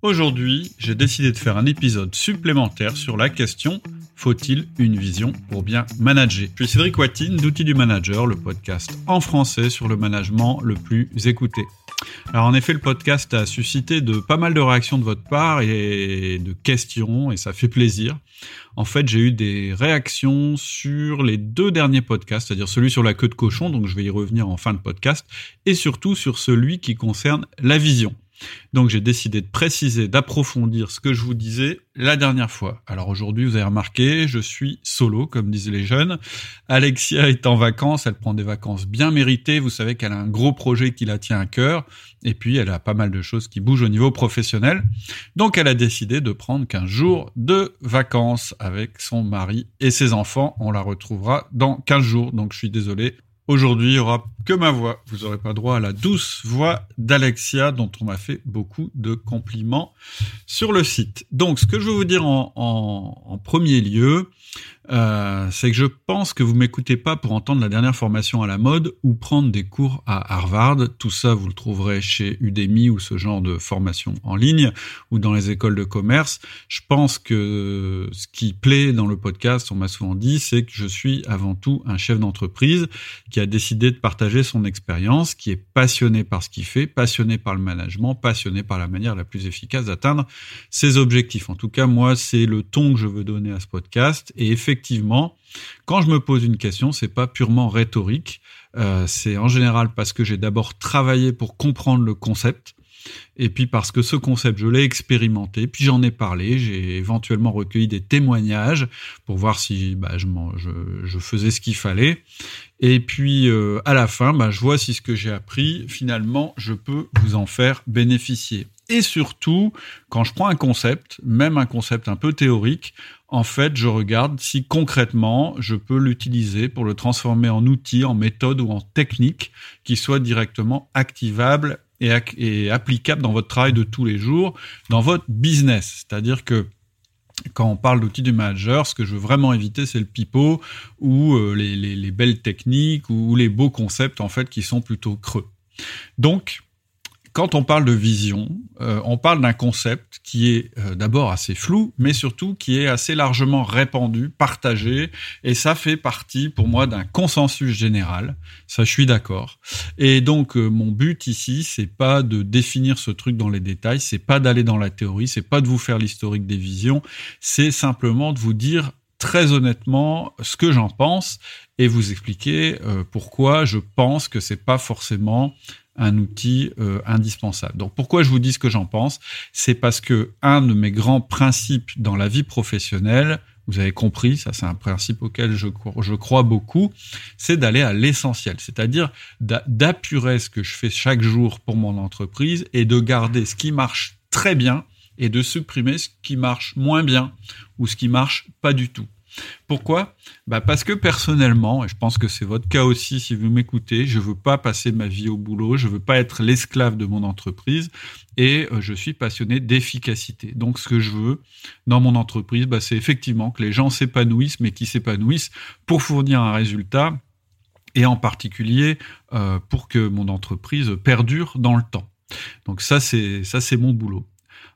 Aujourd'hui, j'ai décidé de faire un épisode supplémentaire sur la question faut-il une vision pour bien manager? Je suis Cédric Watine d'Outils du Manager, le podcast en français sur le management le plus écouté. Alors en effet, le podcast a suscité de pas mal de réactions de votre part et de questions et ça fait plaisir. En fait, j'ai eu des réactions sur les deux derniers podcasts, c'est-à-dire celui sur la queue de cochon, donc je vais y revenir en fin de podcast, et surtout sur celui qui concerne la vision. Donc j'ai décidé de préciser, d'approfondir ce que je vous disais la dernière fois. Alors aujourd'hui, vous avez remarqué, je suis solo, comme disent les jeunes. Alexia est en vacances, elle prend des vacances bien méritées. Vous savez qu'elle a un gros projet qui la tient à cœur. Et puis, elle a pas mal de choses qui bougent au niveau professionnel. Donc, elle a décidé de prendre 15 jours de vacances avec son mari et ses enfants. On la retrouvera dans 15 jours. Donc, je suis désolé, Aujourd'hui, il n'y aura que ma voix. Vous n'aurez pas droit à la douce voix d'Alexia, dont on m'a fait beaucoup de compliments sur le site. Donc, ce que je veux vous dire en, premier lieu, euh, c'est que je pense que vous m'écoutez pas pour entendre la dernière formation à la mode ou prendre des cours à Harvard. Tout ça, vous le trouverez chez Udemy ou ce genre de formation en ligne ou dans les écoles de commerce. Je pense que ce qui plaît dans le podcast, on m'a souvent dit, c'est que je suis avant tout un chef d'entreprise qui a décidé de partager son expérience, qui est passionné par ce qu'il fait, passionné par le management, passionné par la manière la plus efficace d'atteindre ses objectifs. En tout cas, moi, c'est le ton que je veux donner à ce podcast et effectivement, effectivement, quand je me pose une question, c'est pas purement rhétorique. Euh, c'est en général parce que j'ai d'abord travaillé pour comprendre le concept. Et puis parce que ce concept, je l'ai expérimenté, puis j'en ai parlé, j'ai éventuellement recueilli des témoignages pour voir si bah, je, faisais ce qu'il fallait. Et puis euh, à la fin, bah, je vois si ce que j'ai appris, finalement, je peux vous en faire bénéficier. Et surtout, quand je prends un concept, même un concept un peu théorique, en fait, je regarde si concrètement, je peux l'utiliser pour le transformer en outil, en méthode ou en technique qui soit directement activable et, applicable dans votre travail de tous les jours, dans votre business. C'est-à-dire que quand on parle d'outils du manager, ce que je veux vraiment éviter, c'est le pipeau ou euh, les, les, belles techniques ou les beaux concepts en fait qui sont plutôt creux. Donc, quand on parle de vision, euh, on parle d'un concept qui est euh, d'abord assez flou, mais surtout qui est assez largement répandu, partagé, et ça fait partie pour moi d'un consensus général. Ça, je suis d'accord. Et donc, euh, mon but ici, c'est pas de définir ce truc dans les détails, c'est pas d'aller dans la théorie, c'est pas de vous faire l'historique des visions, c'est simplement de vous dire très honnêtement ce que j'en pense et vous expliquer pourquoi je pense que c'est pas forcément un outil euh, indispensable. Donc pourquoi je vous dis ce que j'en pense? C'est parce que un de mes grands principes dans la vie professionnelle, vous avez compris, ça c'est un principe auquel je, crois beaucoup, c'est d'aller à l'essentiel, c'est-à-dire d'apurer ce que je fais chaque jour pour mon entreprise et de garder ce qui marche très bien et de supprimer ce qui marche moins bien ou ce qui marche pas du tout. Pourquoi? Bah Parce que personnellement, et je pense que c'est votre cas aussi si vous m'écoutez, je veux pas passer ma vie au boulot, je veux pas être l'esclave de mon entreprise et euh, je suis passionné d'efficacité. Donc ce que je veux dans mon entreprise, bah, c'est effectivement que les gens s'épanouissent, mais qui s'épanouissent pour fournir un résultat et en particulier euh, pour que mon entreprise perdure dans le temps. Donc ça c'est ça c'est mon boulot.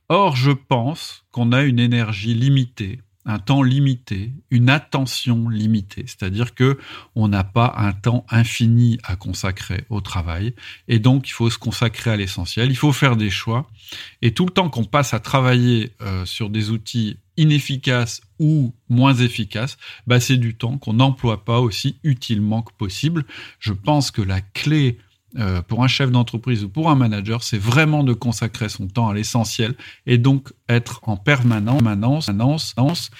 Or je pense qu'on a une énergie limitée un temps limité, une attention limitée, c'est-à-dire que on n'a pas un temps infini à consacrer au travail. Et donc il faut se consacrer à l'essentiel, il faut faire des choix. Et tout le temps qu'on passe à travailler euh, sur des outils inefficaces ou moins efficaces, bah c'est du temps qu'on n'emploie pas aussi utilement que possible. Je pense que la clé euh, pour un chef d'entreprise ou pour un manager, c'est vraiment de consacrer son temps à l'essentiel et donc être en permanence, permanence,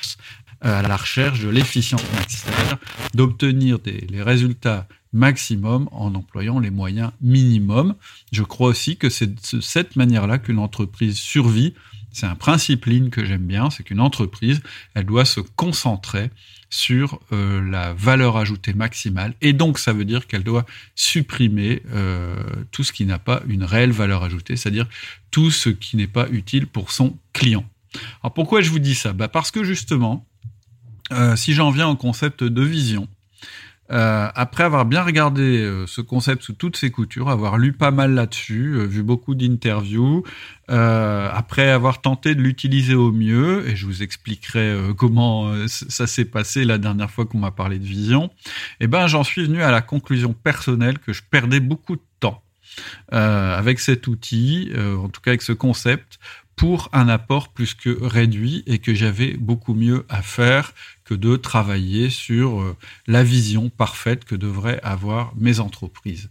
à la recherche de l'efficience c'est-à-dire d'obtenir les résultats maximum en employant les moyens minimums. Je crois aussi que c'est de cette manière-là qu'une entreprise survit. C'est un principe ligne que j'aime bien, c'est qu'une entreprise, elle doit se concentrer sur euh, la valeur ajoutée maximale. Et donc, ça veut dire qu'elle doit supprimer euh, tout ce qui n'a pas une réelle valeur ajoutée, c'est-à-dire tout ce qui n'est pas utile pour son client. Alors, pourquoi je vous dis ça? Bah Parce que justement, euh, si j'en viens au concept de vision, euh, après avoir bien regardé euh, ce concept sous toutes ses coutures, avoir lu pas mal là-dessus, euh, vu beaucoup d'interviews, après avoir tenté de l'utiliser au mieux, et je vous expliquerai comment ça s'est passé la dernière fois qu'on m'a parlé de vision, eh ben j'en suis venu à la conclusion personnelle que je perdais beaucoup de temps avec cet outil, en tout cas avec ce concept, pour un apport plus que réduit et que j'avais beaucoup mieux à faire de travailler sur euh, la vision parfaite que devraient avoir mes entreprises.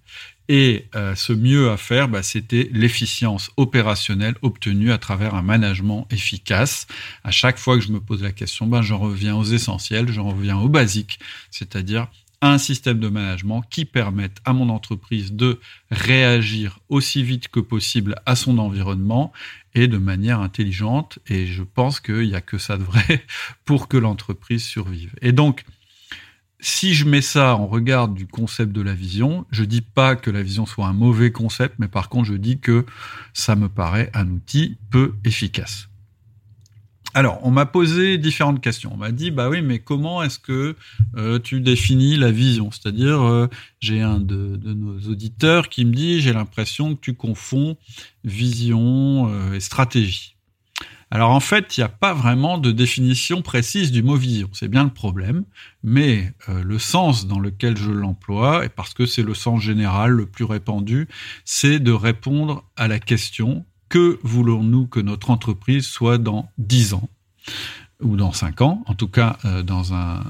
Et euh, ce mieux à faire, bah, c'était l'efficience opérationnelle obtenue à travers un management efficace. À chaque fois que je me pose la question, ben, j'en reviens aux essentiels, j'en reviens aux basiques, c'est-à-dire un système de management qui permette à mon entreprise de réagir aussi vite que possible à son environnement et de manière intelligente. Et je pense qu'il n'y a que ça de vrai pour que l'entreprise survive. Et donc, si je mets ça en regard du concept de la vision, je dis pas que la vision soit un mauvais concept, mais par contre, je dis que ça me paraît un outil peu efficace. Alors, on m'a posé différentes questions. On m'a dit, bah oui, mais comment est-ce que euh, tu définis la vision? C'est-à-dire, euh, j'ai un de, nos auditeurs qui me dit, j'ai l'impression que tu confonds vision euh, et stratégie. Alors en fait, il n'y a pas vraiment de définition précise du mot vision. C'est bien le problème, mais le sens dans lequel je l'emploie, et parce que c'est le sens général le plus répandu, c'est de répondre à la question que voulons-nous que notre entreprise soit dans 10 ans ou dans 5 ans, en tout cas euh, dans, un,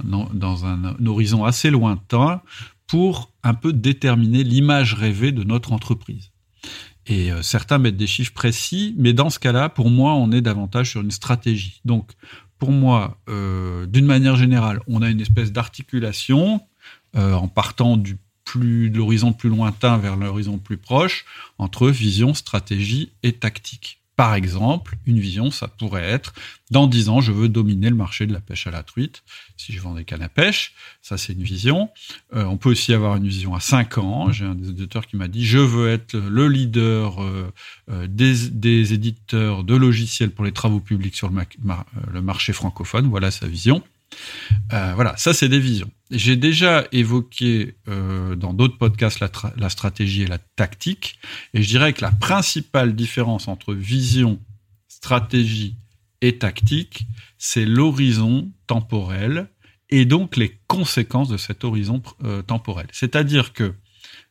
horizon assez lointain, pour un peu déterminer l'image rêvée de notre entreprise. Et euh, certains mettent des chiffres précis, mais dans ce cas-là, pour moi, on est davantage sur une stratégie. Donc, pour moi, euh, d'une manière générale, on a une espèce d'articulation en partant du plus de l'horizon plus lointain vers l'horizon plus proche entre vision, stratégie et tactique. Par exemple, une vision, ça pourrait être dans dix ans, je veux dominer le marché de la pêche à la truite. Si je vends des cannes à pêche, ça c'est une vision. Euh, on peut aussi avoir une vision à cinq ans. J'ai un des auditeurs qui m'a dit je veux être le leader euh, euh, des, éditeurs de logiciels pour les travaux publics sur le marché francophone. Voilà sa vision. Voilà, ça c'est des visions. J'ai déjà évoqué euh, dans d'autres podcasts la, stratégie et la tactique, et je dirais que la principale différence entre vision, stratégie et tactique, c'est l'horizon temporel et donc les conséquences de cet horizon euh, temporel. C'est-à-dire que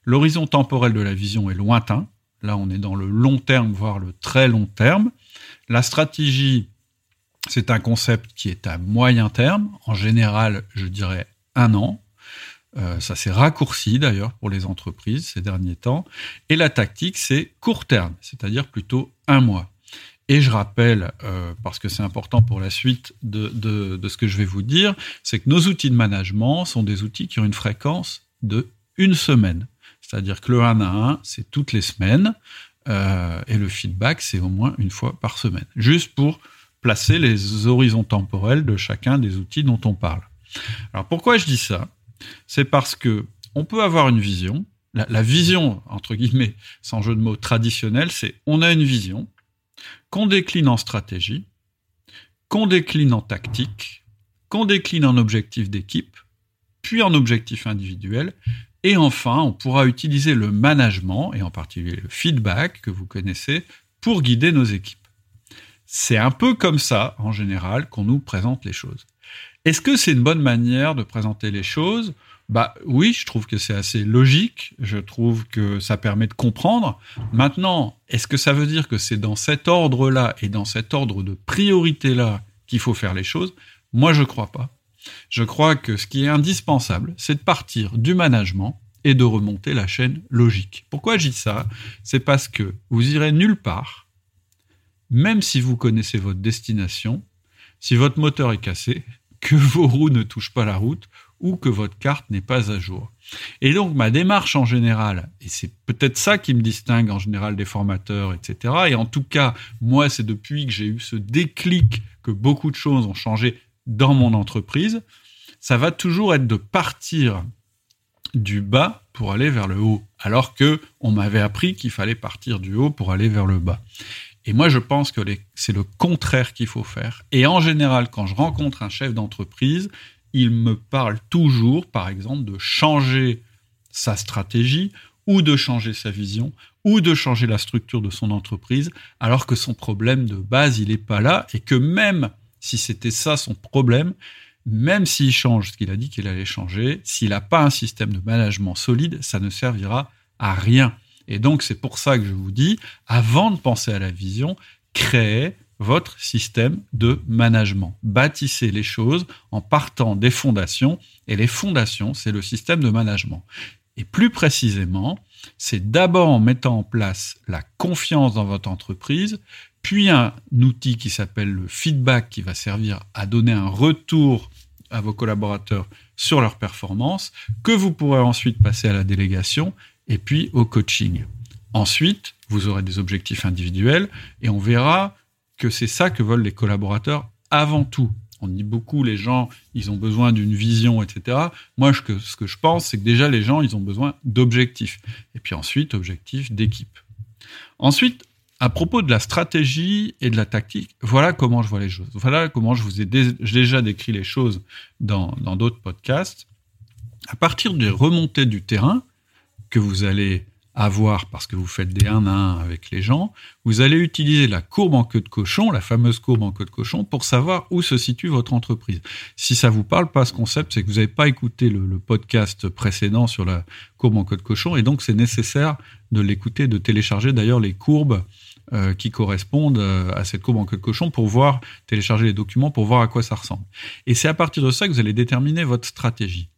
l'horizon temporel de la vision est lointain, là on est dans le long terme, voire le très long terme. La stratégie c'est un concept qui est à moyen terme, en général, je dirais un an. Euh, ça s'est raccourci d'ailleurs pour les entreprises ces derniers temps. Et la tactique, c'est court terme, c'est-à-dire plutôt un mois. Et je rappelle, euh, parce que c'est important pour la suite de, de, ce que je vais vous dire, c'est que nos outils de management sont des outils qui ont une fréquence de une semaine. C'est-à-dire que le 1 à 1, c'est toutes les semaines, euh, et le feedback, c'est au moins une fois par semaine. Juste pour placer les horizons temporels de chacun des outils dont on parle. Alors pourquoi je dis ça? C'est parce que on peut avoir une vision. La, vision, entre guillemets, sans jeu de mots traditionnel, c'est on a une vision qu'on décline en stratégie, qu'on décline en tactique, qu'on décline en objectif d'équipe, puis en objectif individuel, et enfin, on pourra utiliser le management, et en particulier le feedback que vous connaissez, pour guider nos équipes. C'est un peu comme ça, en général, qu'on nous présente les choses. Est-ce que c'est une bonne manière de présenter les choses? Bah oui, je trouve que c'est assez logique. Je trouve que ça permet de comprendre. Maintenant, est-ce que ça veut dire que c'est dans cet ordre-là et dans cet ordre de priorité-là qu'il faut faire les choses? Moi, je crois pas. Je crois que ce qui est indispensable, c'est de partir du management et de remonter la chaîne logique. Pourquoi je dis ça? C'est parce que vous irez nulle part même si vous connaissez votre destination, si votre moteur est cassé, que vos roues ne touchent pas la route ou que votre carte n'est pas à jour. Et donc ma démarche en général, et c'est peut-être ça qui me distingue en général des formateurs, etc. Et en tout cas, moi, c'est depuis que j'ai eu ce déclic que beaucoup de choses ont changé dans mon entreprise, ça va toujours être de partir du bas pour aller vers le haut, alors que on m'avait appris qu'il fallait partir du haut pour aller vers le bas. Et moi, je pense que c'est le contraire qu'il faut faire. Et en général, quand je rencontre un chef d'entreprise, il me parle toujours, par exemple, de changer sa stratégie ou de changer sa vision ou de changer la structure de son entreprise, alors que son problème de base, il n'est pas là et que même si c'était ça son problème, même s'il change ce qu'il a dit qu'il allait changer, s'il n'a pas un système de management solide, ça ne servira à rien. Et donc, c'est pour ça que je vous dis, avant de penser à la vision, créez votre système de management. Bâtissez les choses en partant des fondations. Et les fondations, c'est le système de management. Et plus précisément, c'est d'abord en mettant en place la confiance dans votre entreprise, puis un outil qui s'appelle le feedback qui va servir à donner un retour à vos collaborateurs sur leur performance, que vous pourrez ensuite passer à la délégation et puis au coaching. Ensuite, vous aurez des objectifs individuels et on verra que c'est ça que veulent les collaborateurs avant tout. On dit beaucoup, les gens, ils ont besoin d'une vision, etc. Moi, ce que, je pense, c'est que déjà, les gens, ils ont besoin d'objectifs. Et puis ensuite, objectifs d'équipe. Ensuite, à propos de la stratégie et de la tactique, voilà comment je vois les choses. Voilà comment je vous ai déjà décrit les choses dans d'autres podcasts. À partir des remontées du terrain que vous allez avoir parce que vous faites des 1 à 1 avec les gens, vous allez utiliser la courbe en queue de cochon, la fameuse courbe en queue de cochon, pour savoir où se situe votre entreprise. Si ça vous parle pas ce concept, c'est que vous n'avez pas écouté le, podcast précédent sur la courbe en queue de cochon, et donc c'est nécessaire de l'écouter, de télécharger d'ailleurs les courbes euh, qui correspondent euh, à cette courbe en queue de cochon pour voir, télécharger les documents pour voir à quoi ça ressemble. Et c'est à partir de ça que vous allez déterminer votre stratégie.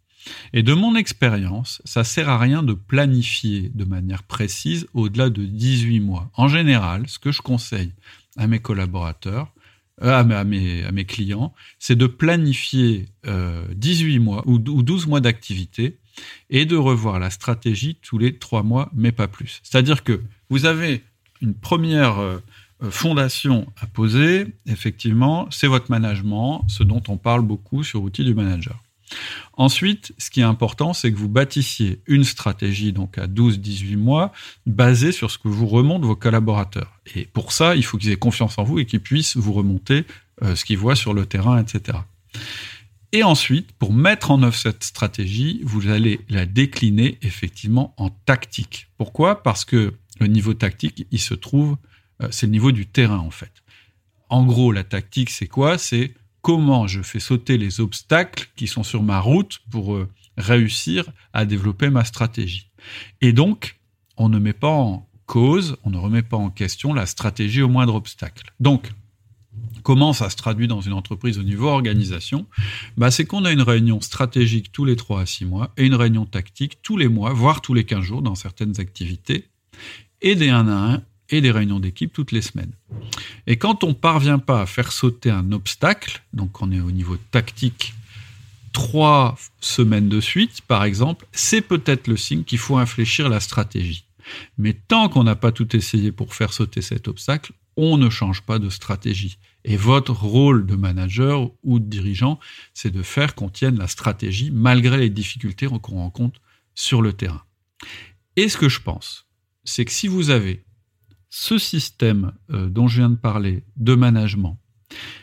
Et de mon expérience, ça sert à rien de planifier de manière précise au-delà de 18 mois. En général, ce que je conseille à mes collaborateurs, euh, à, mes, clients, c'est de planifier 18 mois ou 12 mois d'activité et de revoir la stratégie tous les 3 mois, mais pas plus. C'est-à-dire que vous avez une première euh, euh, fondation à poser, effectivement, c'est votre management, ce dont on parle beaucoup sur Outils du Manager. Ensuite, ce qui est important, c'est que vous bâtissiez une stratégie, donc à 12-18 mois, basée sur ce que vous remontent vos collaborateurs. Et pour ça, il faut qu'ils aient confiance en vous et qu'ils puissent vous remonter euh, ce qu'ils voient sur le terrain, etc. Et ensuite, pour mettre en œuvre cette stratégie, vous allez la décliner effectivement en tactique. Pourquoi? Parce que le niveau tactique, il se trouve, euh, c'est le niveau du terrain en fait. En gros, la tactique, c'est quoi? C'est comment je fais sauter les obstacles qui sont sur ma route pour euh, réussir à développer ma stratégie. Et donc, on ne met pas en cause, on ne remet pas en question la stratégie au moindre obstacle. Donc, Comment ça se traduit dans une entreprise au niveau organisation? Bah, C'est qu'on a une réunion stratégique tous les 3 à 6 mois et une réunion tactique tous les mois, voire tous les 15 jours dans certaines activités, et des 1 à 1 et des réunions d'équipe toutes les semaines. Et quand on parvient pas à faire sauter un obstacle, donc on est au niveau tactique, trois semaines de suite, par exemple, c'est peut-être le signe qu'il faut infléchir la stratégie. Mais tant qu'on n'a pas tout essayé pour faire sauter cet obstacle, on ne change pas de stratégie. Et votre rôle de manager ou de dirigeant, c'est de faire qu'on tienne la stratégie malgré les difficultés qu'on rencontre sur le terrain. Et ce que je pense, c'est que si vous avez ce système euh, dont je viens de parler de management,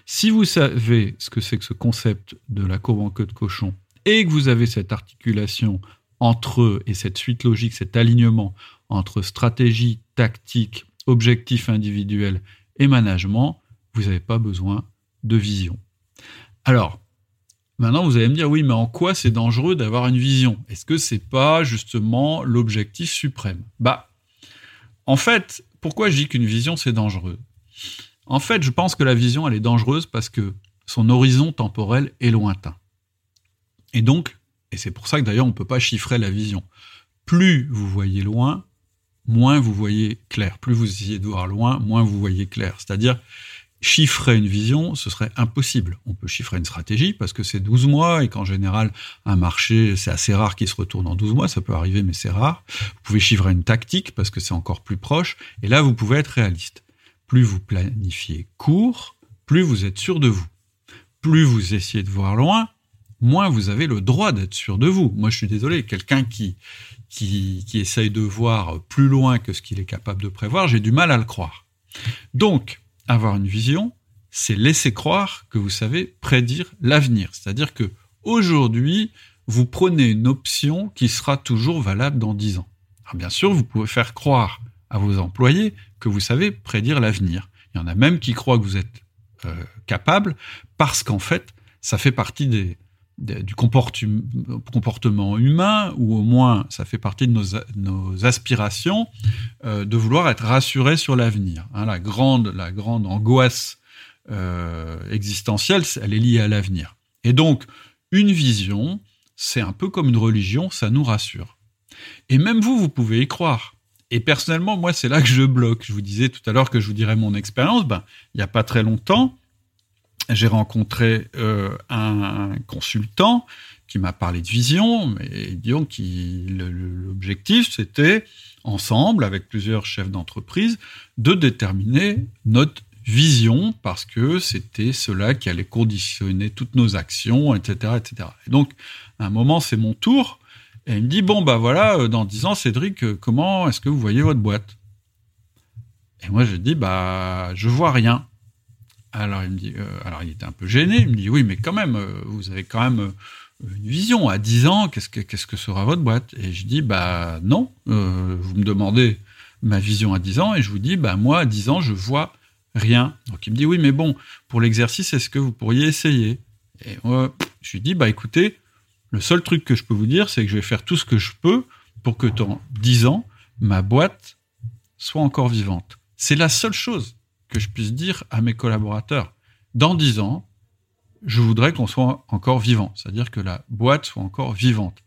si vous savez ce que c'est que ce concept de la courbe en de cochon et que vous avez cette articulation entre eux et cette suite logique, cet alignement entre stratégie, tactique, objectif individuel et management, vous n'avez pas besoin de vision. Alors, maintenant vous allez me dire oui, mais en quoi c'est dangereux d'avoir une vision? Est-ce que c'est pas justement l'objectif suprême? Bah, en fait, pourquoi je dis qu'une vision c'est dangereux? En fait, je pense que la vision elle est dangereuse parce que son horizon temporel est lointain. Et donc, et c'est pour ça que d'ailleurs on ne peut pas chiffrer la vision. Plus vous voyez loin, moins vous voyez clair. Plus vous essayez de voir loin, moins vous voyez clair. C'est-à-dire, chiffrer une vision, ce serait impossible. On peut chiffrer une stratégie parce que c'est 12 mois et qu'en général, un marché, c'est assez rare qu'il se retourne en 12 mois, ça peut arriver, mais c'est rare. Vous pouvez chiffrer une tactique parce que c'est encore plus proche. Et là, vous pouvez être réaliste. Plus vous planifiez court, plus vous êtes sûr de vous. Plus vous essayez de voir loin, moins vous avez le droit d'être sûr de vous. Moi, je suis désolé, quelqu'un qui, qui, qui essaye de voir plus loin que ce qu'il est capable de prévoir, j'ai du mal à le croire. Donc, avoir une vision, c'est laisser croire que vous savez prédire l'avenir. C'est-à-dire que aujourd'hui, vous prenez une option qui sera toujours valable dans 10 ans. Alors bien sûr, vous pouvez faire croire à vos employés que vous savez prédire l'avenir. Il y en a même qui croient que vous êtes euh, capable parce qu'en fait, ça fait partie des, du comportement humain, ou au moins ça fait partie de nos, aspirations, euh, de vouloir être rassuré sur l'avenir. Hein, la, grande, la grande angoisse euh, existentielle, elle est liée à l'avenir. Et donc, une vision, c'est un peu comme une religion, ça nous rassure. Et même vous, vous pouvez y croire. Et personnellement, moi, c'est là que je bloque. Je vous disais tout à l'heure que je vous dirais mon expérience. Ben, il n'y a pas très longtemps, j'ai rencontré euh, un, consultant qui m'a parlé de vision, mais disons que l'objectif, c'était, ensemble, avec plusieurs chefs d'entreprise, de déterminer notre vision, parce que c'était cela qui allait conditionner toutes nos actions, etc. etc. Et donc, à un moment, c'est mon tour, et il me dit, bon, bah voilà, euh, dans dix ans, Cédric, euh, comment est-ce que vous voyez votre boîte? Et moi, je dis, bah, je vois rien. Alors il me dit, euh, alors il était un peu gêné. Il me dit, oui, mais quand même, euh, vous avez quand même euh, une vision. À 10 ans, qu'est-ce que sera votre boîte? Et je dis, bah non. vous me demandez ma vision à 10 ans, et je vous dis, bah moi à 10 ans, je vois rien. Donc il me dit, oui, mais bon, pour l'exercice, est-ce que vous pourriez essayer? Et moi, je lui dis, bah écoutez, le seul truc que je peux vous dire, c'est que je vais faire tout ce que je peux pour que dans 10 ans, ma boîte soit encore vivante. C'est la seule chose que je puisse dire à mes collaborateurs. Dans dix ans, je voudrais qu'on soit encore vivant, c'est-à-dire que la boîte soit encore vivante.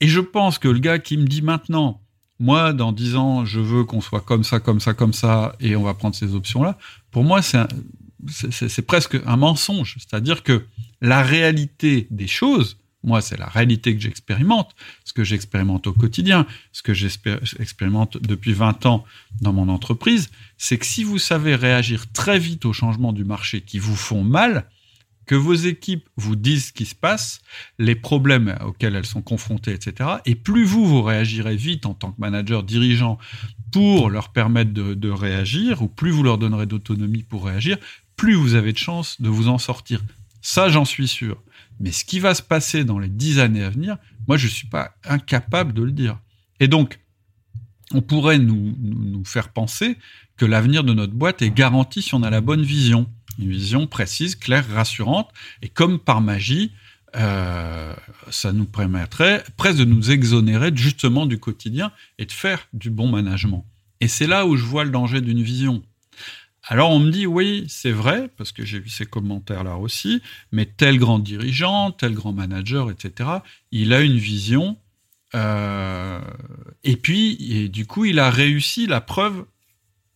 Et je pense que le gars qui me dit maintenant, moi, dans dix ans, je veux qu'on soit comme ça, comme ça, comme ça, et on va prendre ces options-là, pour moi, c'est presque un mensonge. C'est-à-dire que la réalité des choses, moi, c'est la réalité que j'expérimente, ce que j'expérimente au quotidien, ce que j'expérimente depuis 20 ans dans mon entreprise, c'est que si vous savez réagir très vite aux changements du marché qui vous font mal, que vos équipes vous disent ce qui se passe, les problèmes auxquels elles sont confrontées, etc. Et plus vous, vous réagirez vite en tant que manager, dirigeant, pour leur permettre de, réagir, ou plus vous leur donnerez d'autonomie pour réagir, plus vous avez de chances de vous en sortir. Ça, j'en suis sûr. Mais ce qui va se passer dans les dix années à venir, moi, je ne suis pas incapable de le dire. Et donc, on pourrait nous, faire penser que l'avenir de notre boîte est garanti si on a la bonne vision. Une vision précise, claire, rassurante. Et comme par magie, euh, ça nous permettrait presque de nous exonérer justement du quotidien et de faire du bon management. Et c'est là où je vois le danger d'une vision. Alors on me dit oui, c'est vrai, parce que j'ai vu ces commentaires-là aussi, mais tel grand dirigeant, tel grand manager, etc., il a une vision, euh, et puis, et du coup, il a réussi, la preuve,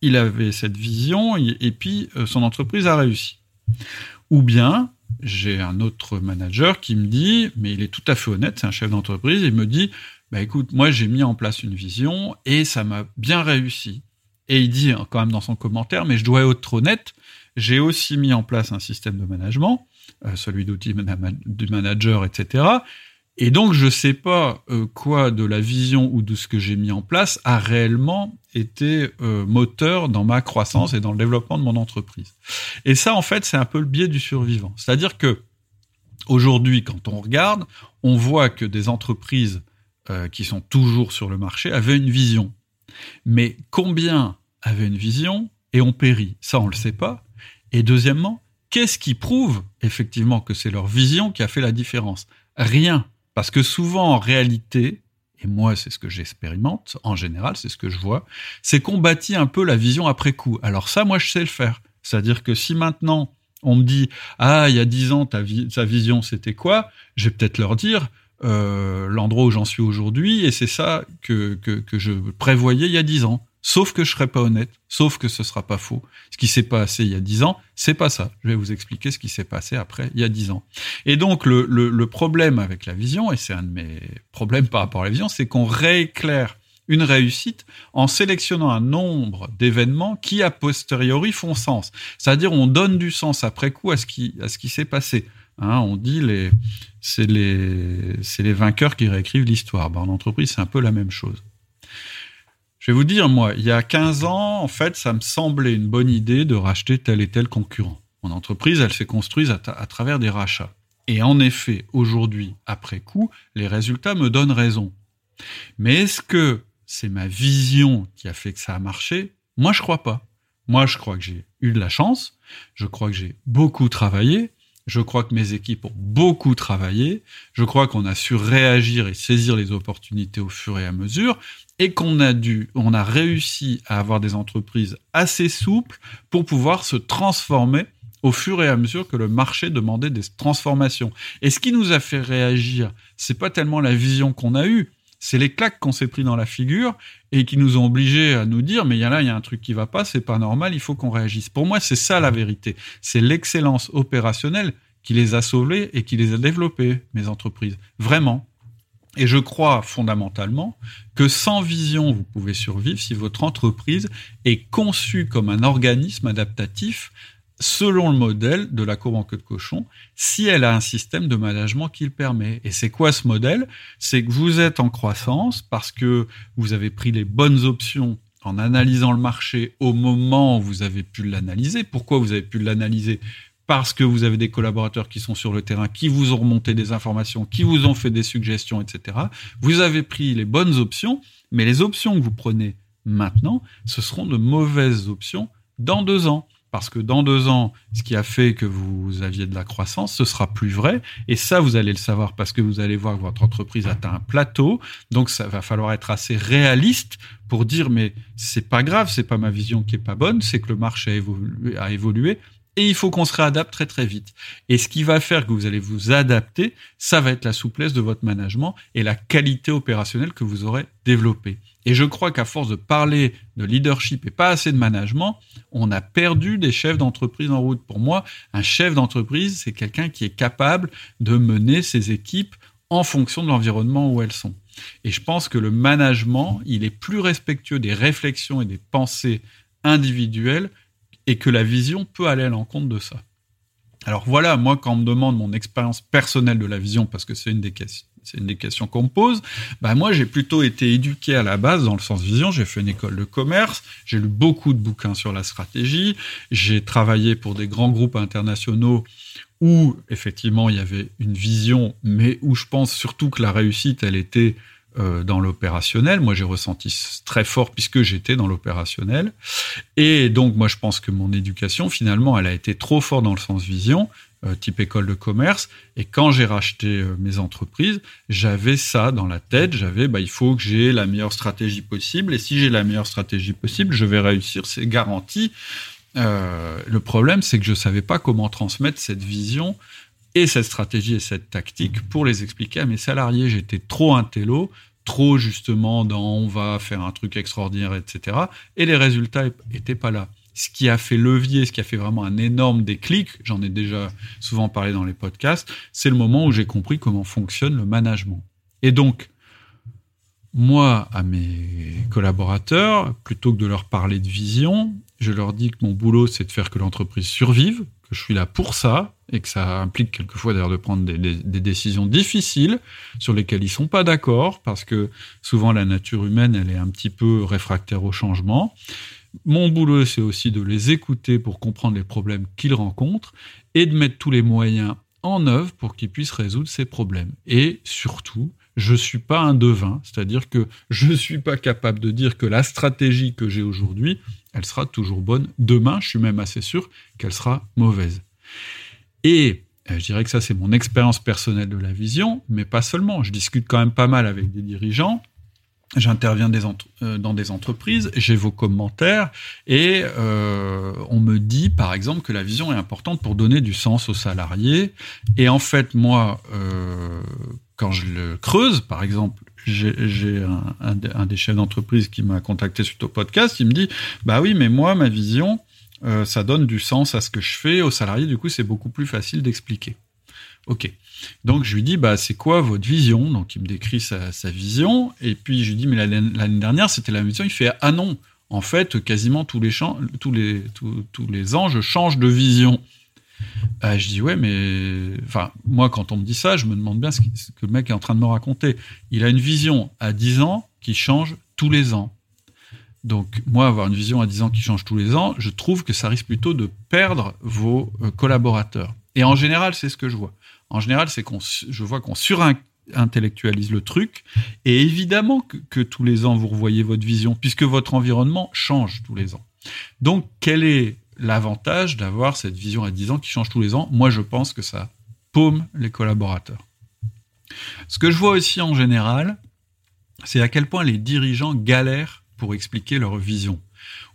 il avait cette vision, et, puis euh, son entreprise a réussi. Ou bien, j'ai un autre manager qui me dit, mais il est tout à fait honnête, c'est un chef d'entreprise, il me dit, bah écoute, moi j'ai mis en place une vision et ça m'a bien réussi. Et il dit quand même dans son commentaire, mais je dois être honnête, j'ai aussi mis en place un système de management, euh, celui d'outils du manager, etc. Et donc, je ne sais pas euh, quoi de la vision ou de ce que j'ai mis en place a réellement été euh, moteur dans ma croissance et dans le développement de mon entreprise. Et ça, en fait, c'est un peu le biais du survivant. C'est-à-dire que aujourd'hui, quand on regarde, on voit que des entreprises qui sont toujours sur le marché avaient une vision. Mais combien avaient une vision et ont péri Ça, on ne le sait pas. Et deuxièmement, qu'est-ce qui prouve effectivement que c'est leur vision qui a fait la différence? Rien. Parce que souvent, en réalité, et moi c'est ce que j'expérimente, en général c'est ce que je vois, c'est qu'on bâtit un peu la vision après coup. Alors ça, moi je sais le faire. C'est-à-dire que si maintenant on me dit ah il y a dix ans ta, ta vision c'était quoi, je vais peut-être leur dire euh, l'endroit où j'en suis aujourd'hui, et c'est ça que, que, que, je prévoyais il y a dix ans. Sauf que je serai pas honnête, sauf que ce sera pas faux. Ce qui s'est passé il y a dix ans, c'est pas ça. Je vais vous expliquer ce qui s'est passé après il y a dix ans. Et donc le, le, le, problème avec la vision, et c'est un de mes problèmes par rapport à la vision, c'est qu'on rééclaire une réussite en sélectionnant un nombre d'événements qui a posteriori font sens. C'est-à-dire on donne du sens après coup à ce qui à ce qui s'est passé. Hein, on dit les, c'est les, c'est les vainqueurs qui réécrivent l'histoire. Ben, en entreprise, c'est un peu la même chose. Je vais vous dire, moi, il y a 15 ans, en fait, ça me semblait une bonne idée de racheter tel et tel concurrent. Mon entreprise, elle s'est construite à, travers des rachats. Et en effet, aujourd'hui, après coup, les résultats me donnent raison. Mais est-ce que c'est ma vision qui a fait que ça a marché? Moi, je crois pas. Moi, je crois que j'ai eu de la chance. Je crois que j'ai beaucoup travaillé. Je crois que mes équipes ont beaucoup travaillé. Je crois qu'on a su réagir et saisir les opportunités au fur et à mesure et qu'on a dû, on a réussi à avoir des entreprises assez souples pour pouvoir se transformer au fur et à mesure que le marché demandait des transformations. Et ce qui nous a fait réagir, c'est pas tellement la vision qu'on a eue, c'est les claques qu'on s'est pris dans la figure et qui nous ont obligés à nous dire mais il y a là il y a un truc qui va pas, c'est pas normal, il faut qu'on réagisse. Pour moi, c'est ça la vérité. C'est l'excellence opérationnelle qui les a sauvés et qui les a développés, mes entreprises. Vraiment. Et je crois fondamentalement que sans vision, vous pouvez survivre si votre entreprise est conçue comme un organisme adaptatif selon le modèle de la courbe en queue de cochon, si elle a un système de management qui le permet. Et c'est quoi ce modèle? C'est que vous êtes en croissance parce que vous avez pris les bonnes options en analysant le marché au moment où vous avez pu l'analyser. Pourquoi vous avez pu l'analyser? Parce que vous avez des collaborateurs qui sont sur le terrain, qui vous ont remonté des informations, qui vous ont fait des suggestions, etc. Vous avez pris les bonnes options, mais les options que vous prenez maintenant, ce seront de mauvaises options dans deux ans. Parce que dans deux ans, ce qui a fait que vous aviez de la croissance, ce sera plus vrai. Et ça, vous allez le savoir parce que vous allez voir que votre entreprise atteint un plateau. Donc, ça va falloir être assez réaliste pour dire, mais c'est pas grave, c'est pas ma vision qui est pas bonne, c'est que le marché a évolué, a évolué et il faut qu'on se réadapte très très vite. Et ce qui va faire que vous allez vous adapter, ça va être la souplesse de votre management et la qualité opérationnelle que vous aurez développée. Et je crois qu'à force de parler de leadership et pas assez de management, on a perdu des chefs d'entreprise en route. Pour moi, un chef d'entreprise, c'est quelqu'un qui est capable de mener ses équipes en fonction de l'environnement où elles sont. Et je pense que le management, il est plus respectueux des réflexions et des pensées individuelles et que la vision peut aller à l'encontre de ça. Alors voilà, moi quand on me demande mon expérience personnelle de la vision, parce que c'est une des questions, c'est une des questions qu'on me pose, bah moi j'ai plutôt été éduqué à la base dans le sens vision, j'ai fait une école de commerce, j'ai lu beaucoup de bouquins sur la stratégie, j'ai travaillé pour des grands groupes internationaux où effectivement il y avait une vision, mais où je pense surtout que la réussite elle était euh, dans l'opérationnel. Moi, j'ai ressenti très fort puisque j'étais dans l'opérationnel. Et donc, moi, je pense que mon éducation, finalement, elle a été trop forte dans le sens vision, euh, type école de commerce. Et quand j'ai racheté euh, mes entreprises, j'avais ça dans la tête. J'avais, bah, il faut que j'ai la meilleure stratégie possible. Et si j'ai la meilleure stratégie possible, je vais réussir. C'est garanti. le problème, c'est que je savais pas comment transmettre cette vision et cette stratégie et cette tactique pour les expliquer à mes salariés. J'étais trop intello, trop justement dans on va faire un truc extraordinaire, etc. Et les résultats étaient pas là. Ce qui a fait levier, ce qui a fait vraiment un énorme déclic, j'en ai déjà souvent parlé dans les podcasts, c'est le moment où j'ai compris comment fonctionne le management. Et donc, moi, à mes collaborateurs, plutôt que de leur parler de vision, je leur dis que mon boulot, c'est de faire que l'entreprise survive, que je suis là pour ça, et que ça implique quelquefois d'ailleurs de prendre des, décisions difficiles sur lesquelles ils sont pas d'accord, parce que souvent la nature humaine, elle est un petit peu réfractaire au changement. Mon boulot, c'est aussi de les écouter pour comprendre les problèmes qu'ils rencontrent et de mettre tous les moyens en œuvre pour qu'ils puissent résoudre ces problèmes. Et surtout, je suis pas un devin, c'est-à-dire que je suis pas capable de dire que la stratégie que j'ai aujourd'hui, elle sera toujours bonne. Demain, je suis même assez sûr qu'elle sera mauvaise. Et euh, je dirais que ça, c'est mon expérience personnelle de la vision, mais pas seulement. Je discute quand même pas mal avec des dirigeants. J'interviens euh, dans des entreprises, j'ai vos commentaires et euh, on me dit par exemple que la vision est importante pour donner du sens aux salariés. Et en fait, moi, quand je le creuse, par exemple, j'ai un, des chefs d'entreprise qui m'a contacté suite au podcast, il me dit, bah oui, mais moi, ma vision, euh, ça donne du sens à ce que je fais aux salariés, du coup c'est beaucoup plus facile d'expliquer. Ok. Donc je lui dis bah c'est quoi votre vision? Donc il me décrit sa, vision et puis je lui dis mais l'année dernière c'était la vision. Il fait ah non en fait quasiment tous les tous les tous, les ans je change de vision. Euh, je dis ouais mais enfin moi quand on me dit ça je me demande bien ce, que le mec est en train de me raconter. Il a une vision à 10 ans qui change tous les ans. Donc, moi, avoir une vision à 10 ans qui change tous les ans, je trouve que ça risque plutôt de perdre vos euh, collaborateurs. Et en général, c'est ce que je vois. En général, c'est qu'on, je vois qu'on surintellectualise le truc. Et évidemment que, que, tous les ans, vous revoyez votre vision, puisque votre environnement change tous les ans. Donc, quel est l'avantage d'avoir cette vision à 10 ans qui change tous les ans Moi, je pense que ça paume les collaborateurs. Ce que je vois aussi en général, c'est à quel point les dirigeants galèrent pour expliquer leur vision,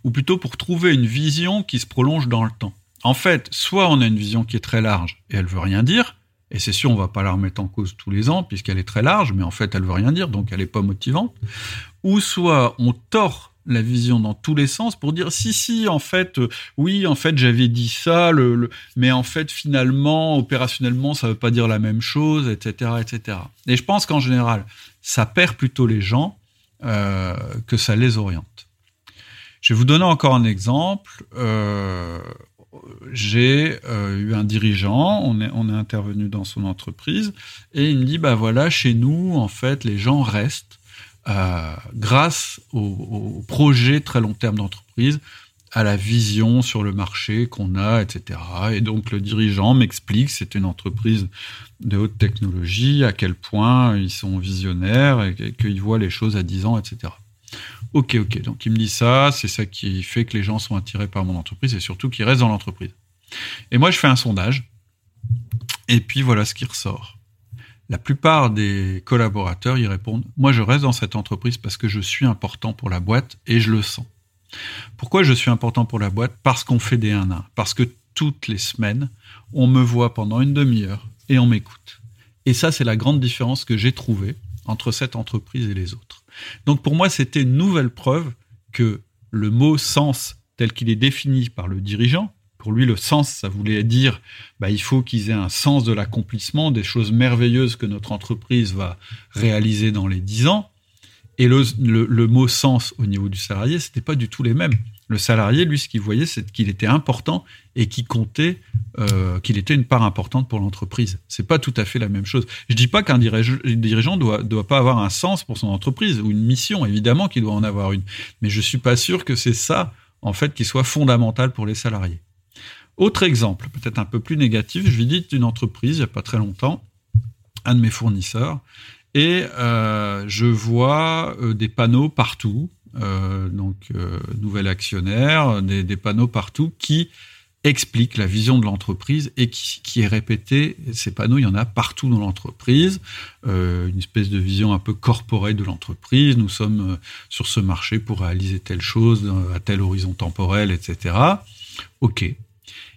ou plutôt pour trouver une vision qui se prolonge dans le temps. En fait, soit on a une vision qui est très large et elle veut rien dire, et c'est sûr on va pas la remettre en cause tous les ans puisqu'elle est très large, mais en fait elle veut rien dire, donc elle n'est pas motivante, ou soit on tord la vision dans tous les sens pour dire si si en fait euh, oui en fait j'avais dit ça le, mais en fait finalement opérationnellement ça veut pas dire la même chose etc etc et je pense qu'en général ça perd plutôt les gens euh, que ça les oriente. Je vais vous donner encore un exemple. Euh, j'ai eu un dirigeant, on est, on est intervenu dans son entreprise, et il me dit, bah voilà, chez nous, en fait, les gens restent euh, grâce au, au, projet très long terme d'entreprise, à la vision sur le marché qu'on a, etc. Et donc le dirigeant m'explique, c'est une entreprise de haute technologie, à quel point ils sont visionnaires et qu'ils voient les choses à 10 ans, etc. Ok, ok, donc il me dit ça, c'est ça qui fait que les gens sont attirés par mon entreprise et surtout qu'ils restent dans l'entreprise. Et moi, je fais un sondage, et puis voilà ce qui ressort. La plupart des collaborateurs y répondent Moi, je reste dans cette entreprise parce que je suis important pour la boîte et je le sens. Pourquoi je suis important pour la boîte? Parce qu'on fait des 1 1. Parce que toutes les semaines, on me voit pendant une demi-heure et on m'écoute. Et ça, c'est la grande différence que j'ai trouvée entre cette entreprise et les autres. Donc pour moi, c'était une nouvelle preuve que le mot sens tel qu'il est défini par le dirigeant, pour lui, le sens, ça voulait dire, bah, il faut qu'ils aient un sens de l'accomplissement, des choses merveilleuses que notre entreprise va réaliser dans les dix ans. Et le, le, mot sens au niveau du salarié, c'était pas du tout les mêmes. Le salarié, lui, ce qu'il voyait, c'est qu'il était important et qu'il comptait, euh, qu'il était une part importante pour l'entreprise. C'est pas tout à fait la même chose. Je dis pas qu'un dirigeant doit, doit pas avoir un sens pour son entreprise ou une mission. Évidemment qu'il doit en avoir une. Mais je suis pas sûr que c'est ça, en fait, qui soit fondamental pour les salariés. Autre exemple, peut-être un peu plus négatif, je visite une entreprise il n'y a pas très longtemps, un de mes fournisseurs, et euh, je vois euh, des panneaux partout, euh, donc nouvel actionnaire, des, panneaux partout qui expliquent la vision de l'entreprise et qui, qui, est répété. Ces panneaux, il y en a partout dans l'entreprise, une espèce de vision un peu corporelle de l'entreprise. Nous sommes sur ce marché pour réaliser telle chose à tel horizon temporel, etc. Ok,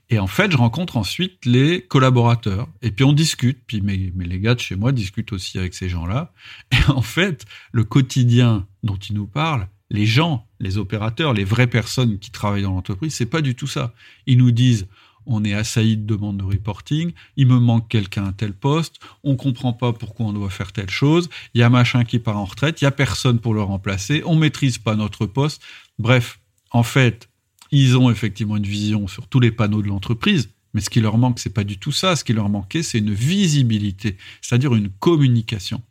et en fait, je rencontre ensuite les collaborateurs. Et puis on discute. Puis mes, les gars de chez moi discutent aussi avec ces gens-là. Et en fait, le quotidien dont ils nous parlent, les gens, les opérateurs, les vraies personnes qui travaillent dans l'entreprise, c'est pas du tout ça. Ils nous disent on est assailli de demandes de reporting, il me manque quelqu'un à tel poste, on comprend pas pourquoi on doit faire telle chose, il y a machin qui part en retraite, il y a personne pour le remplacer, on maîtrise pas notre poste. Bref, en fait, ils ont effectivement une vision sur tous les panneaux de l'entreprise, mais ce qui leur manque, c'est pas du tout ça. Ce qui leur manquait, c'est une visibilité, c'est-à-dire une communication.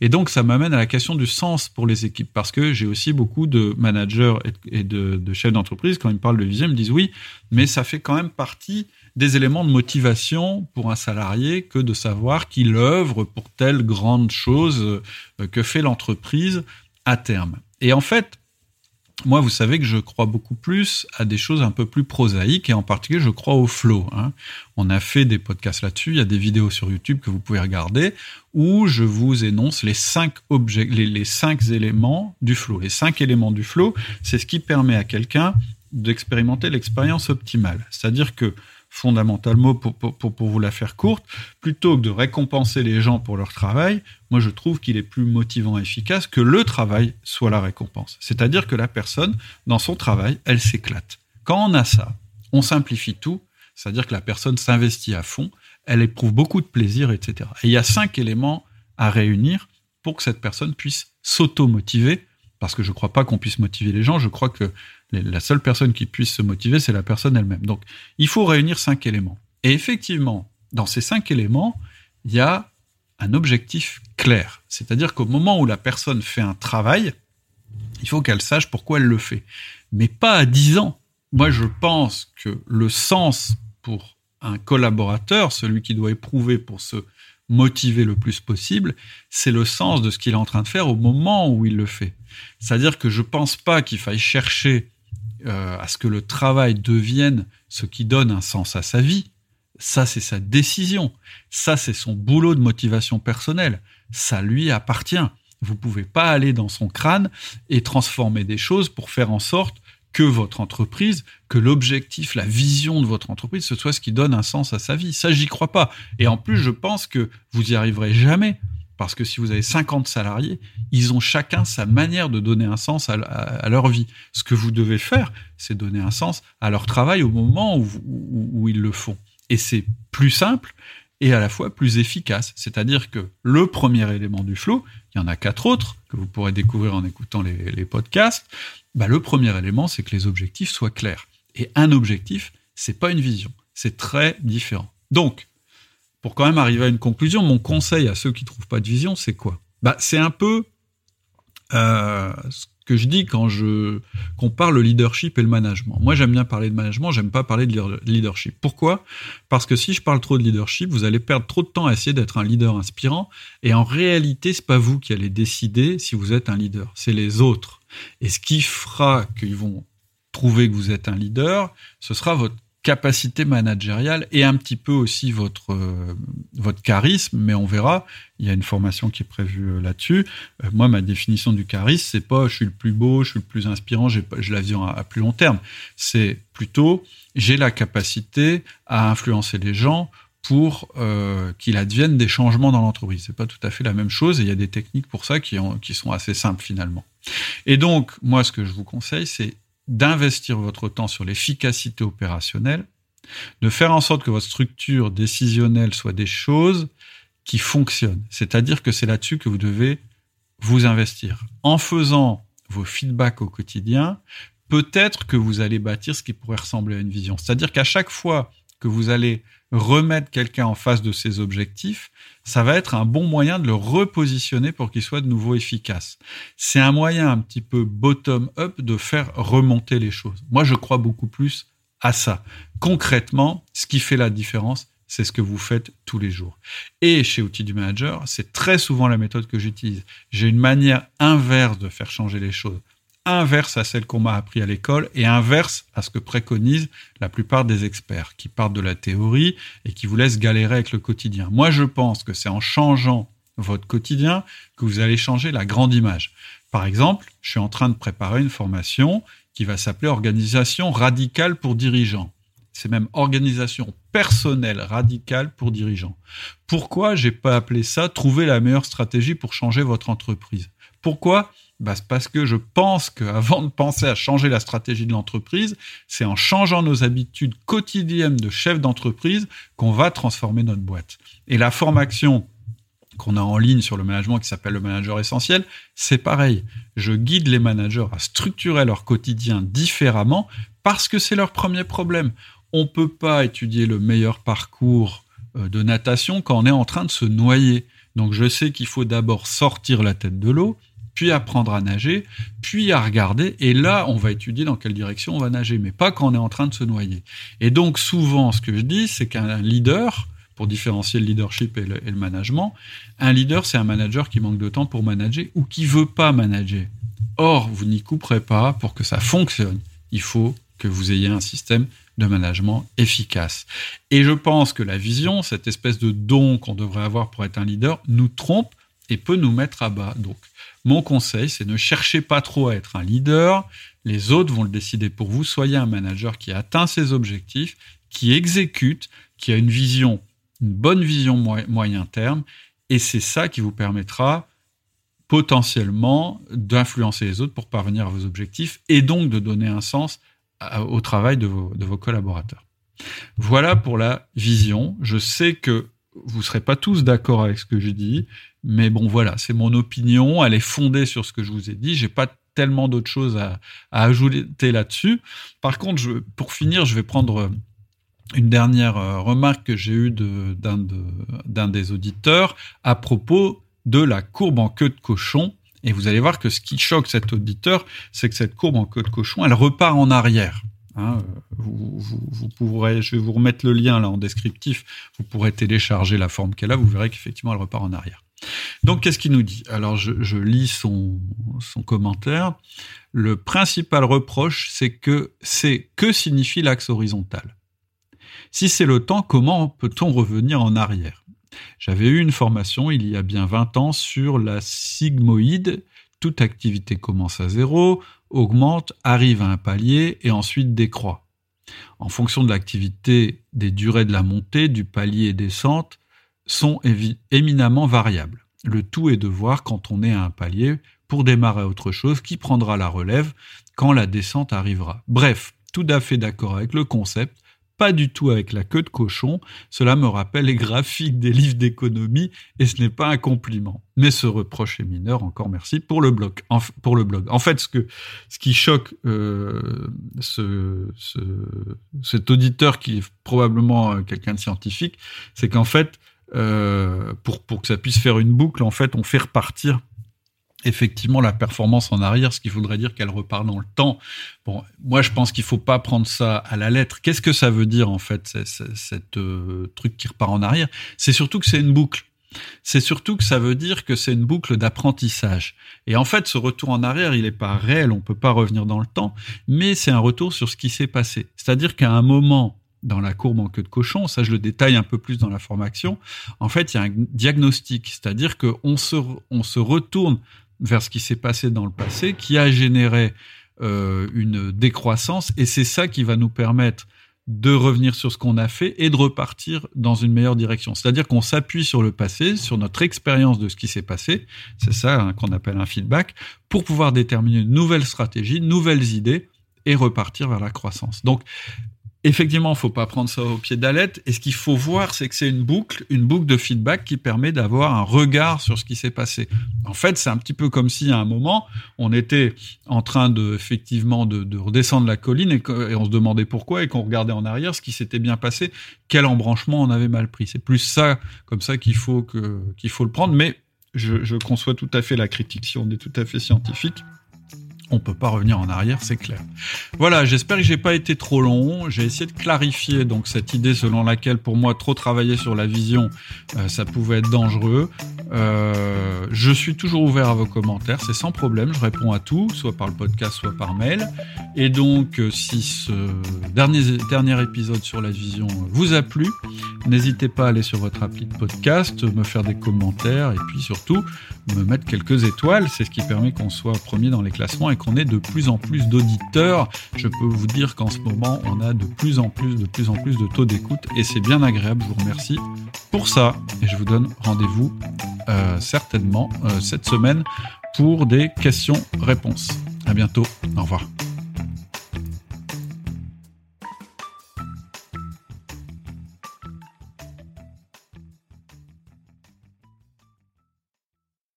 Et donc, ça m'amène à la question du sens pour les équipes, parce que j'ai aussi beaucoup de managers et de, chefs d'entreprise, quand ils me parlent de vision, ils me disent oui, mais ça fait quand même partie des éléments de motivation pour un salarié que de savoir qu'il œuvre pour telle grande chose euh, que fait l'entreprise à terme. Et en fait, moi, vous savez que je crois beaucoup plus à des choses un peu plus prosaïques et en particulier, je crois au flow. Hein. On a fait des podcasts là-dessus, il y a des vidéos sur YouTube que vous pouvez regarder où je vous énonce les cinq objets, les, les cinq éléments du flow. Les cinq éléments du flow, c'est ce qui permet à quelqu'un d'expérimenter l'expérience optimale. C'est-à-dire que fondamentalement, pour, vous la faire courte, plutôt que de récompenser les gens pour leur travail, moi je trouve qu'il est plus motivant et efficace que le travail soit la récompense. C'est-à-dire que la personne, dans son travail, elle s'éclate. Quand on a ça, on simplifie tout, c'est-à-dire que la personne s'investit à fond, elle éprouve beaucoup de plaisir, etc. Et il y a cinq éléments à réunir pour que cette personne puisse s'auto-motiver parce que je ne crois pas qu'on puisse motiver les gens, je crois que la seule personne qui puisse se motiver, c'est la personne elle-même. Donc, il faut réunir cinq éléments. Et effectivement, dans ces cinq éléments, il y a un objectif clair. C'est-à-dire qu'au moment où la personne fait un travail, il faut qu'elle sache pourquoi elle le fait. Mais pas à 10 ans. Moi, je pense que le sens pour un collaborateur, celui qui doit éprouver pour se motiver le plus possible, c'est le sens de ce qu'il est en train de faire au moment où il le fait. C'est-à-dire que je pense pas qu'il faille chercher euh, à ce que le travail devienne ce qui donne un sens à sa vie. Ça, c'est sa décision. Ça, c'est son boulot de motivation personnelle. Ça lui appartient. Vous pouvez pas aller dans son crâne et transformer des choses pour faire en sorte que votre entreprise, que l'objectif, la vision de votre entreprise, ce soit ce qui donne un sens à sa vie. Ça, j'y crois pas. Et en plus, je pense que vous y arriverez jamais. Parce que si vous avez 50 salariés, ils ont chacun sa manière de donner un sens à, leur vie. Ce que vous devez faire, c'est donner un sens à leur travail au moment où, ils le font. Et c'est plus simple et à la fois plus efficace. C'est-à-dire que le premier élément du flow, il y en a quatre autres que vous pourrez découvrir en écoutant les, podcasts. Bah, le premier élément, c'est que les objectifs soient clairs. Et un objectif, c'est pas une vision. C'est très différent. Donc, pour quand même arriver à une conclusion, mon conseil à ceux qui trouvent pas de vision, c'est quoi? Bah, c'est un peu euh, que je dis quand je compare le leadership et le management. Moi, j'aime bien parler de management, j'aime pas parler de leadership. Pourquoi? Parce que si je parle trop de leadership, vous allez perdre trop de temps à essayer d'être un leader inspirant, et en réalité, c'est pas vous qui allez décider si vous êtes un leader, c'est les autres. Et ce qui fera qu'ils vont trouver que vous êtes un leader, ce sera votre capacité managériale et un petit peu aussi votre euh, votre charisme, mais on verra. Il y a une formation qui est prévue euh, là-dessus. Euh, moi, ma définition du charisme, c'est pas je suis le plus beau, je suis le plus inspirant, j'ai je la vision à, plus long terme. C'est plutôt j'ai la capacité à influencer les gens pour qu'il advienne des changements dans l'entreprise. C'est pas tout à fait la même chose et il y a des techniques pour ça qui sont assez simples finalement. Et donc, moi, ce que je vous conseille, c'est d'investir votre temps sur l'efficacité opérationnelle, de faire en sorte que votre structure décisionnelle soit des choses qui fonctionnent. C'est-à-dire que c'est là-dessus que vous devez vous investir. En faisant vos feedbacks au quotidien, peut-être que vous allez bâtir ce qui pourrait ressembler à une vision. C'est-à-dire qu'à chaque fois que vous allez remettre quelqu'un en face de ses objectifs, ça va être un bon moyen de le repositionner pour qu'il soit de nouveau efficace. C'est un moyen un petit peu bottom-up de faire remonter les choses. Moi, je crois beaucoup plus à ça. Concrètement, ce qui fait la différence, c'est ce que vous faites tous les jours. Et chez Outils du Manager, c'est très souvent la méthode que j'utilise. J'ai une manière inverse de faire changer les choses inverse à celle qu'on m'a appris à l'école et inverse à ce que préconisent la plupart des experts qui partent de la théorie et qui vous laissent galérer avec le quotidien. Moi, je pense que c'est en changeant votre quotidien que vous allez changer la grande image. Par exemple, je suis en train de préparer une formation qui va s'appeler Organisation radicale pour dirigeants. C'est même organisation personnelle radicale pour dirigeants. Pourquoi j'ai pas appelé ça trouver la meilleure stratégie pour changer votre entreprise Pourquoi bah, parce que je pense qu'avant de penser à changer la stratégie de l'entreprise, c'est en changeant nos habitudes quotidiennes de chef d'entreprise qu'on va transformer notre boîte. Et la formation qu'on a en ligne sur le management qui s'appelle le manager essentiel, c'est pareil. Je guide les managers à structurer leur quotidien différemment parce que c'est leur premier problème. On ne peut pas étudier le meilleur parcours euh, de natation quand on est en train de se noyer. Donc je sais qu'il faut d'abord sortir la tête de l'eau, puis apprendre à nager, puis à regarder, et là, on va étudier dans quelle direction on va nager, mais pas quand on est en train de se noyer. Et donc, souvent, ce que je dis, c'est qu'un leader, pour différencier le leadership et le, management, un leader, c'est un manager qui manque de temps pour manager ou qui veut pas manager. Or, vous n'y couperez pas pour que ça fonctionne. Il faut que vous ayez un système de management efficace. Et je pense que la vision, cette espèce de don qu'on devrait avoir pour être un leader, nous trompe et peut nous mettre à bas. Donc, mon conseil, c'est ne cherchez pas trop à être un leader. Les autres vont le décider pour vous. Soyez un manager qui atteint ses objectifs, qui exécute, qui a une vision, une bonne vision moyen terme. Et c'est ça qui vous permettra potentiellement d'influencer les autres pour parvenir à vos objectifs et donc de donner un sens au travail de vos, de vos collaborateurs. Voilà pour la vision. Je sais que vous serez pas tous d'accord avec ce que je dis, mais bon, voilà, c'est mon opinion. Elle est fondée sur ce que je vous ai dit. J'ai pas tellement d'autres choses à, ajouter là-dessus. Par contre, je, pour finir, je vais prendre une dernière euh, remarque que j'ai eue d'un de, des auditeurs à propos de la courbe en queue de cochon. Et vous allez voir que ce qui choque cet auditeur, c'est que cette courbe en queue de cochon, elle repart en arrière. Hein, vous, pourrez, je vais vous remettre le lien là en descriptif. Vous pourrez télécharger la forme qu'elle a. Vous verrez qu'effectivement, elle repart en arrière. Donc, qu'est-ce qu'il nous dit? Alors, je, lis son, son, commentaire. Le principal reproche, c'est que c'est que signifie l'axe horizontal. Si c'est le temps, comment peut-on revenir en arrière? J'avais eu une formation il y a bien 20 ans sur la sigmoïde. Toute activité commence à zéro, augmente, arrive à un palier et ensuite décroît. En fonction de l'activité, des durées de la montée, du palier et descente sont éminemment variables. Le tout est de voir quand on est à un palier pour démarrer autre chose qui prendra la relève quand la descente arrivera. Bref, tout à fait d'accord avec le concept, pas du tout avec la queue de cochon. Cela me rappelle les graphiques des livres d'économie et ce n'est pas un compliment. Mais ce reproche est mineur. Encore merci pour le blog. En, pour le blog. En fait, ce que ce qui choque euh, ce, ce, cet auditeur qui est probablement euh, quelqu'un de scientifique, c'est qu'en fait, euh, pour pour que ça puisse faire une boucle, en fait, on fait repartir effectivement la performance en arrière, ce qui voudrait dire qu'elle repart dans le temps. Bon, moi je pense qu'il faut pas prendre ça à la lettre. Qu'est-ce que ça veut dire en fait, cette euh, truc qui repart en arrière? C'est surtout que c'est une boucle. C'est surtout que ça veut dire que c'est une boucle d'apprentissage. Et en fait, ce retour en arrière, il n'est pas réel, on peut pas revenir dans le temps, mais c'est un retour sur ce qui s'est passé. C'est-à-dire qu'à un moment dans la courbe en queue de cochon, ça je le détaille un peu plus dans la formation, en fait, il y a un diagnostic, c'est-à-dire qu'on on se retourne vers ce qui s'est passé dans le passé, qui a généré euh, une décroissance, et c'est ça qui va nous permettre de revenir sur ce qu'on a fait et de repartir dans une meilleure direction. C'est-à-dire qu'on s'appuie sur le passé, sur notre expérience de ce qui s'est passé, c'est ça hein, qu'on appelle un feedback, pour pouvoir déterminer une nouvelle stratégie, nouvelles idées et repartir vers la croissance. Donc Effectivement, il faut pas prendre ça au pied d'alette. Et ce qu'il faut voir, c'est que c'est une boucle, une boucle de feedback qui permet d'avoir un regard sur ce qui s'est passé. En fait, c'est un petit peu comme si à un moment, on était en train de, effectivement, de, redescendre la colline et, on se demandait pourquoi et qu'on regardait en arrière ce qui s'était bien passé, quel embranchement on avait mal pris. C'est plus ça, comme ça qu'il faut qu'il faut le prendre. Mais je, je conçois tout à fait la critique si on est tout à fait scientifique on peut pas revenir en arrière, c'est clair. Voilà, j'espère que j'ai pas été trop long. J'ai essayé de clarifier donc cette idée selon laquelle pour moi trop travailler sur la vision, euh, ça pouvait être dangereux. Euh, je suis toujours ouvert à vos commentaires, c'est sans problème, je réponds à tout, soit par le podcast, soit par mail. Et donc, euh, si ce dernier, dernier épisode sur la vision vous a plu, n'hésitez pas à aller sur votre appli de podcast, me faire des commentaires et puis surtout me mettre quelques étoiles. C'est ce qui permet qu'on soit premier dans les classements et qu'on ait de plus en plus d'auditeurs. Je peux vous dire qu'en ce moment, on a de plus en plus, de plus en plus de taux d'écoute et c'est bien agréable. Je vous remercie pour ça et je vous donne rendez-vous euh, certainement euh, cette semaine pour des questions-réponses. À bientôt. Au revoir.